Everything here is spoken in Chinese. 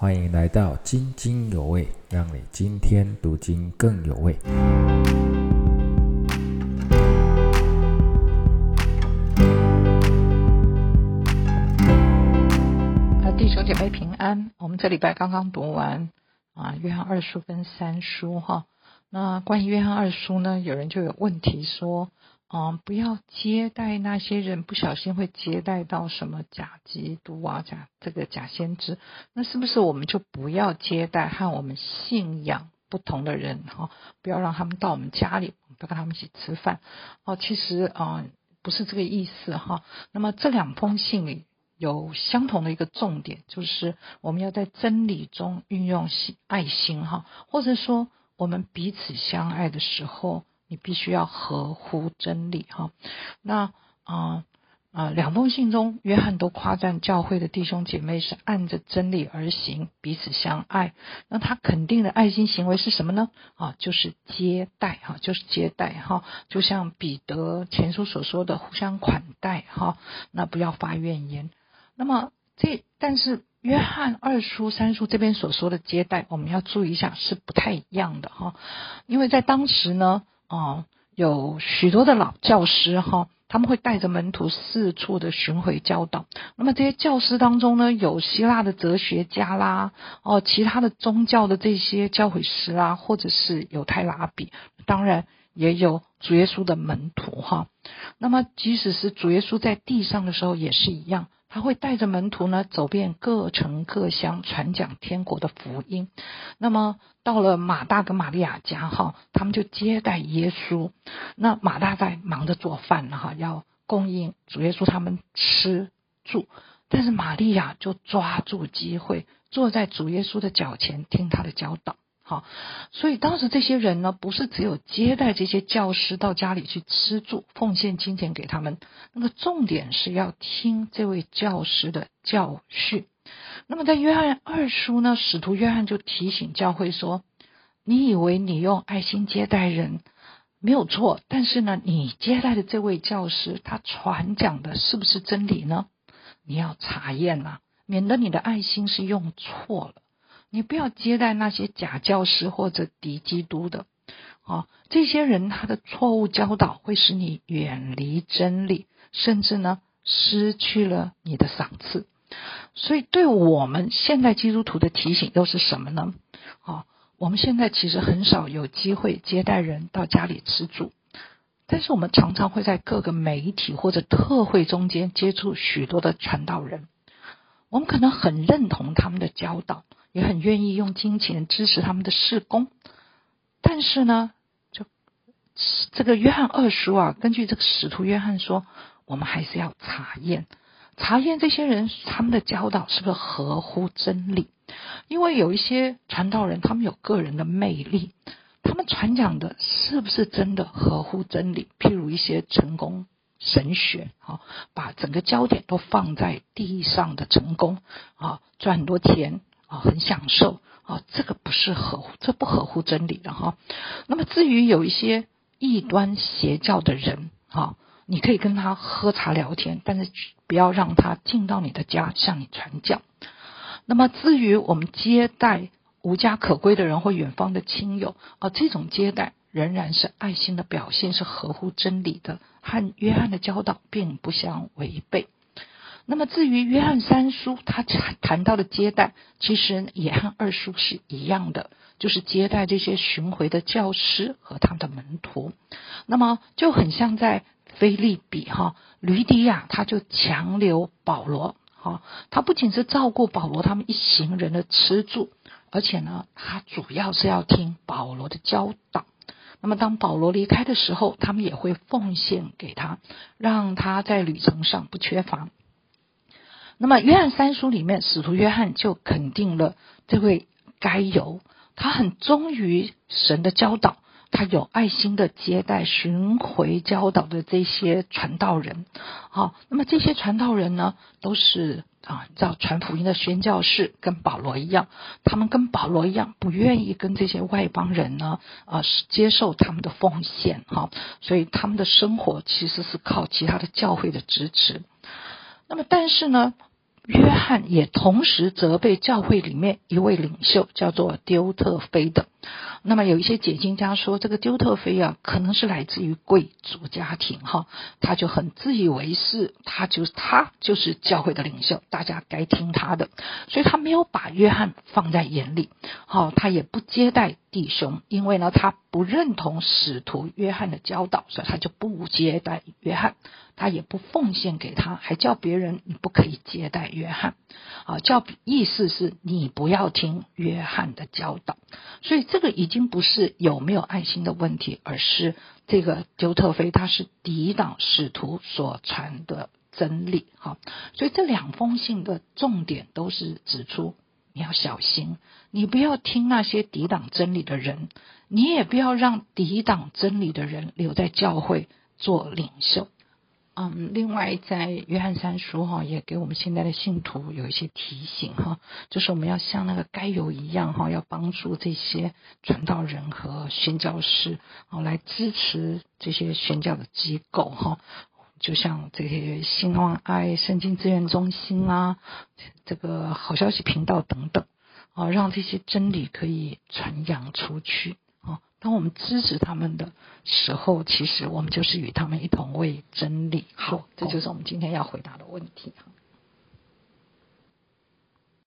欢迎来到津津有味，让你今天读经更有味。啊，弟兄姐妹平安。我们这礼拜刚刚读完啊，约翰二书跟三书哈。那关于约翰二书呢，有人就有问题说。啊，不要接待那些人，不小心会接待到什么假基督啊，假这个假先知，那是不是我们就不要接待和我们信仰不同的人哈？不要让他们到我们家里，不跟他们一起吃饭哦。其实啊，不是这个意思哈。那么这两封信里有相同的一个重点，就是我们要在真理中运用心爱心哈，或者说我们彼此相爱的时候。你必须要合乎真理哈，那啊啊两封信中，约翰都夸赞教会的弟兄姐妹是按着真理而行，彼此相爱。那他肯定的爱心行为是什么呢？啊，就是接待哈，就是接待哈，就像彼得前书所说的互相款待哈，那不要发怨言。那么这但是约翰二书三书这边所说的接待，我们要注意一下是不太一样的哈，因为在当时呢。哦，有许多的老教师哈，他们会带着门徒四处的巡回教导。那么这些教师当中呢，有希腊的哲学家啦，哦，其他的宗教的这些教诲师啦，或者是犹太拉比，当然也有主耶稣的门徒哈。那么即使是主耶稣在地上的时候也是一样。他会带着门徒呢，走遍各城各乡，传讲天国的福音。那么到了马大跟玛利亚家哈，他们就接待耶稣。那马大在忙着做饭哈，要供应主耶稣他们吃住。但是玛利亚就抓住机会，坐在主耶稣的脚前听他的教导。好，所以当时这些人呢，不是只有接待这些教师到家里去吃住，奉献金钱给他们，那么重点是要听这位教师的教训。那么在约翰二书呢，使徒约翰就提醒教会说：“你以为你用爱心接待人没有错，但是呢，你接待的这位教师，他传讲的是不是真理呢？你要查验呐，免得你的爱心是用错了。”你不要接待那些假教师或者敌基督的，啊，这些人他的错误教导会使你远离真理，甚至呢失去了你的赏赐。所以，对我们现代基督徒的提醒又是什么呢？啊，我们现在其实很少有机会接待人到家里吃住，但是我们常常会在各个媒体或者特会中间接触许多的传道人，我们可能很认同他们的教导。也很愿意用金钱支持他们的事工，但是呢，就这个约翰二书啊，根据这个使徒约翰说，我们还是要查验，查验这些人他们的教导是不是合乎真理，因为有一些传道人，他们有个人的魅力，他们传讲的是不是真的合乎真理？譬如一些成功神学，啊，把整个焦点都放在地上的成功，啊，赚很多钱。啊，很享受啊，这个不是合乎，这不合乎真理的哈。那么至于有一些异端邪教的人啊，你可以跟他喝茶聊天，但是不要让他进到你的家向你传教。那么至于我们接待无家可归的人或远方的亲友啊，这种接待仍然是爱心的表现，是合乎真理的，和约翰的教导并不相违背。那么至于约翰三叔，他谈到的接待，其实也和二叔是一样的，就是接待这些巡回的教师和他们的门徒。那么就很像在菲利比哈，吕底亚他就强留保罗哈，他不仅是照顾保罗他们一行人的吃住，而且呢，他主要是要听保罗的教导。那么当保罗离开的时候，他们也会奉献给他，让他在旅程上不缺乏。那么，约翰三书里面，使徒约翰就肯定了这位该犹，他很忠于神的教导，他有爱心的接待巡回教导的这些传道人。好，那么这些传道人呢，都是啊，叫传福音的宣教士，跟保罗一样，他们跟保罗一样，不愿意跟这些外邦人呢啊接受他们的奉献。哈，所以他们的生活其实是靠其他的教会的支持。那么，但是呢？约翰也同时责备教会里面一位领袖，叫做丢特菲的。那么有一些解经家说，这个丢特菲啊，可能是来自于贵族家庭哈，他就很自以为是，他就他就是教会的领袖，大家该听他的，所以他没有把约翰放在眼里，好，他也不接待弟兄，因为呢，他不认同使徒约翰的教导，所以他就不接待约翰。他也不奉献给他，还叫别人你不可以接待约翰，啊，叫意思是你不要听约翰的教导。所以这个已已经不是有没有爱心的问题，而是这个丢特菲他是抵挡使徒所传的真理。哈，所以这两封信的重点都是指出你要小心，你不要听那些抵挡真理的人，你也不要让抵挡真理的人留在教会做领袖。嗯，另外在约翰三书哈，也给我们现在的信徒有一些提醒哈，就是我们要像那个该有一样哈，要帮助这些传道人和宣教师啊，来支持这些宣教的机构哈，就像这些兴旺爱圣经资源中心啊，这个好消息频道等等啊，让这些真理可以传扬出去。当我们支持他们的时候，其实我们就是与他们一同为真理。好，这就是我们今天要回答的问题。哈。